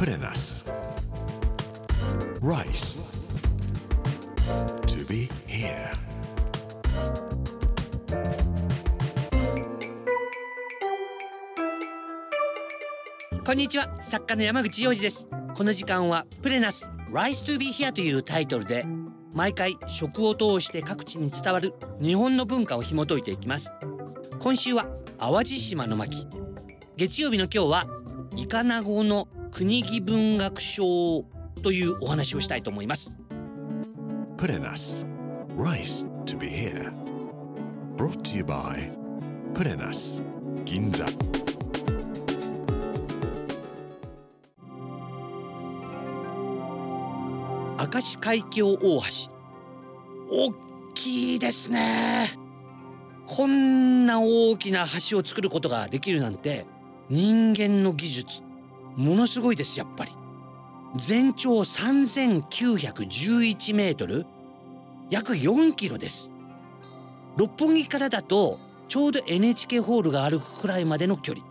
Put in us. Rice. To be here. こんにちは作家の山口洋二ですこの時間はプレナス Rise to be here というタイトルで毎回食を通して各地に伝わる日本の文化を紐解いていきます今週は淡路島の巻月曜日の今日はイカナゴの国木文学賞というお話をしたいと思います Put in us. Rice to be here. Brought to you by Put in us. Ginza. 明石海峡大橋大きいですねこんな大きな橋を作ることができるなんて人間の技術ものすごいですやっぱり。全長3911メートル。約4キロです。六本木からだとちょうど NHK ホールがあるくらいまでの距離。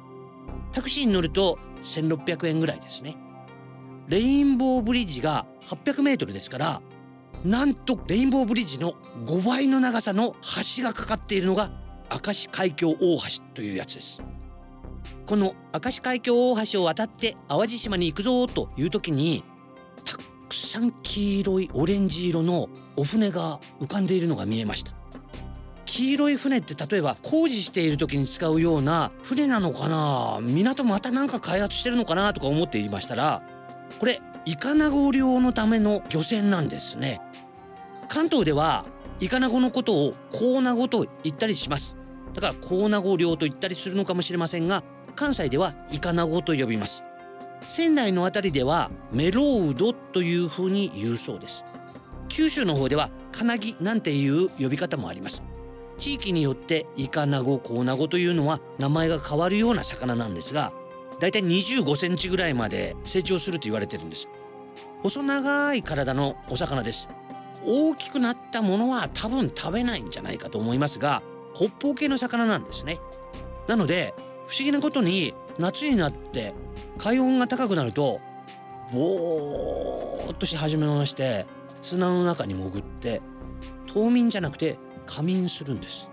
タクシーに乗ると1600円ぐらいですね。レインボーブリッジが800メートルですからなんとレインボーブリッジの5倍の長さの橋がかかっているのが明石海峡大橋というやつです。この明石海峡大橋を渡って淡路島に行くぞという時にたくさん黄色いオレンジ色のお船が浮かんでいるのが見えました。黄色い船って例えば工事している時に使うような船なのかな港また何か開発してるのかなとか思っていましたらこれイカナゴ漁のための漁船なんですね。関東ではイカナゴのことをコウナゴと言ったりします。だからコウナゴ漁と言ったりするのかもしれませんが関西ではイカナゴと呼びます。仙台のあたりではメロウドというふうに言うそうです。九州の方ではカナギなんていう呼び方もあります。地域によってイカナゴコウナゴというのは名前が変わるような魚なんですがだいたい25センチぐらいまで成長すると言われてるんです。細長い体のお魚です。大きくなったものは多分食べないんじゃないかと思いますが北方系の魚なんですね。なので不思議なことに夏になって海温が高くなるとぼーっとし始めまして砂の中に潜って冬眠じゃなくて仮眠するんです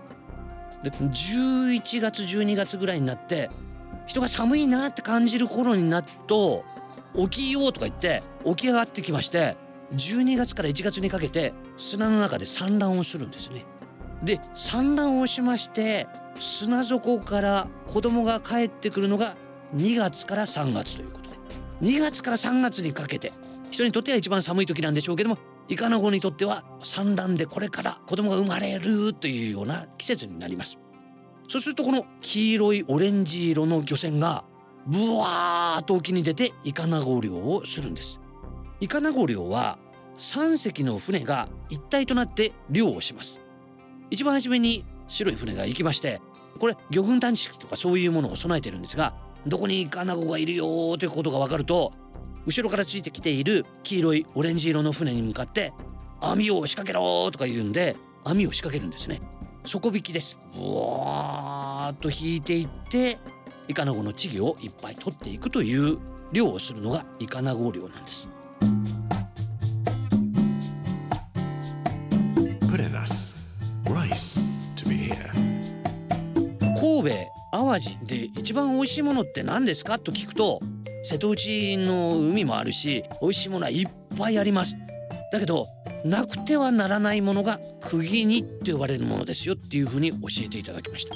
で11月12月ぐらいになって人が寒いなって感じる頃になると起きようとか言って起き上がってきまして12月から1月にかけて砂の中で産卵をするんですね。で産卵をしまして砂底から子供が帰ってくるのが2月から3月ということで。2月から3月にかけて人にとっては一番寒い時なんでしょうけどもイカナゴにとっては産卵でこれから子供が生まれるというような季節になります。そうするとこの黄色いオレンジ色の漁船がブワーッと沖に出てイカナゴ漁をするんです。イカナゴ漁は3隻の船が一体となって漁をします。一番初めに白い船が行きましてこれ魚群探知機とかそういうものを備えてるんですがどこにイカナゴがいるよということが分かると後ろからついてきている黄色いオレンジ色の船に向かって網を仕掛けろとか言うんで網を仕掛けるんですね。底引きです。ブワーっと引いていってイカナゴの稚魚をいっぱい取っていくという漁をするのがイカナゴ漁なんです。神戸淡路で一番美味しいものって何ですか？と聞くと瀬戸内の海もあるし美味しいものはいっぱいあります。だけどなくてはならないものが釘煮って呼ばれるものですよっていうふうに教えていただきました。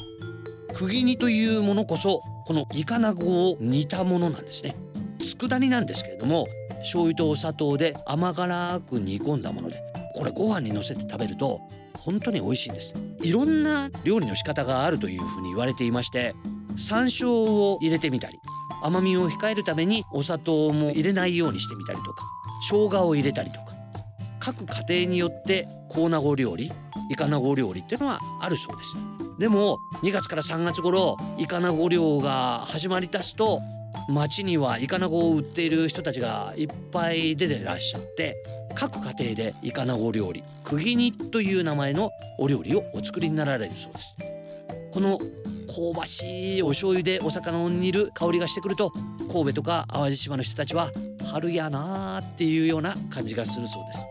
釘煮というものこそこのイカナゴを煮たものなんですね。佃煮なんですけれども醤油とお砂糖で甘辛く煮込んだものでこれご飯にのせて食べると本当に美味しいんですいろんな料理の仕方があるというふうに言われていまして山椒を入れてみたり甘みを控えるためにお砂糖も入れないようにしてみたりとか生姜を入れたりとか各家庭によってコウナゴ料理イカナゴ料理っていうのはあるそうです。でも2月から3月頃イカナゴ漁が始まりだすと町にはイカナゴを売っている人たちがいっぱい出てらっしゃって各家庭でイカナゴ料理釘煮という名前のお料理をお作りになられるそうです。この香ばしいお醤油でお魚を煮る香りがしてくると神戸とか淡路島の人たちは春やなーっていうような感じがするそうです。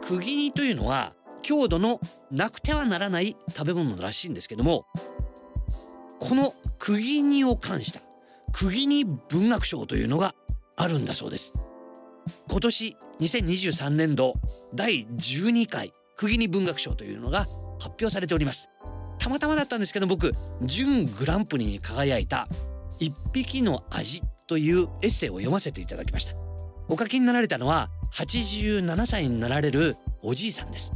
釘煮というのは郷土のなくてはならない食べ物らしいんですけどもこの釘煮を冠した釘煮文学賞というのがあるんだそうです。今年2023年度第12回釘煮文学賞というのが発表されております。たまたまだったんですけど僕準グランプリに輝いた一匹の味というエッセイを読ませていただきました。お書きになられたのは87歳になられるおじいさんです。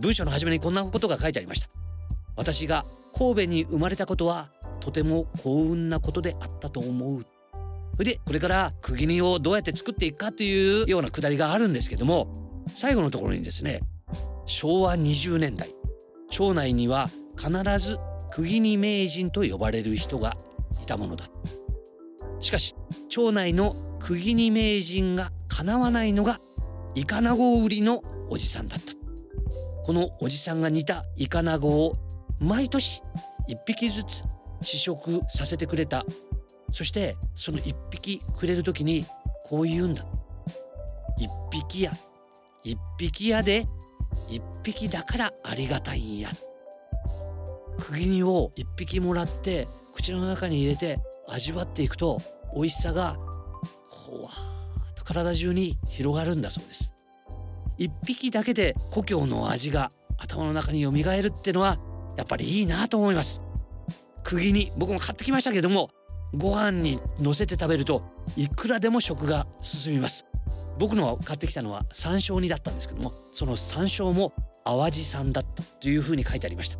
文章の初めにこんなことが書いてありました。私が神戸に生まれたことはとても幸運なことであったと思う。それでこれから釘煮をどうやって作っていくかというようなくだりがあるんですけども最後のところにですね昭和20年代。町内には必ず釘煮名人と呼ばれる人がいたものだ。しかし町内の釘煮名人がかなわないのがイカナゴ売りのおじさんだった。このおじさんが煮たイカナゴを毎年一匹ずつ試食させてくれた。そしてその一匹くれる時にこう言うんだ。一匹や一匹やで一匹だからありがたいんや。釘煮を一匹もらって口の中に入れて味わっていくと美味しさがこわーっと体中に広がるんだそうです。一匹だけで故郷の味が頭の中に蘇るってのはやっぱりいいなと思います。釘に僕も買ってきましたけどもご飯に乗せて食べるといくらでも食が進みます。僕の買ってきたのは山椒煮だったんですけどもその山椒も淡路産だったというふうに書いてありました。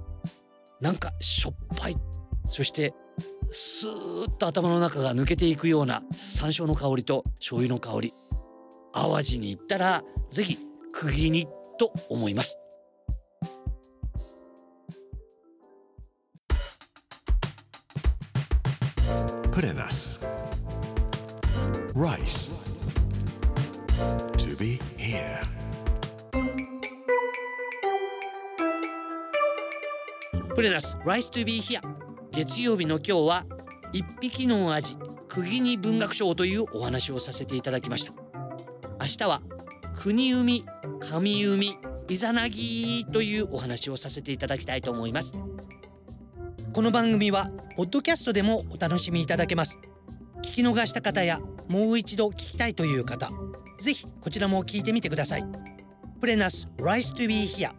なんかしょっぱい。そしてスーッと頭の中が抜けていくような山椒の香りと醤油の香り。淡路に行ったらぜひ釘にと思います Purenas. Rice. To be here. プレナス Rice to be here 月曜日の今日は一匹の味釘に文学賞というお話をさせていただきました明日は国海上海イザナギというお話をさせていただきたいと思います。この番組はポッドキャストでもお楽しみいただけます。聞き逃した方やもう一度聞きたいという方ぜひこちらも聞いてみてください。プレナス Rice to be here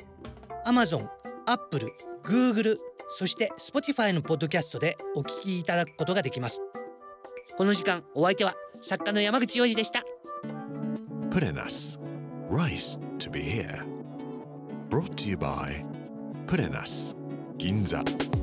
Amazon、Apple、Google そして Spotify のポッドキャストでお聞きいただくことができます。この時間お相手は作家の山口洋二でした。Purenas. Rice to be here. Brought to you by Purenas. Ginza.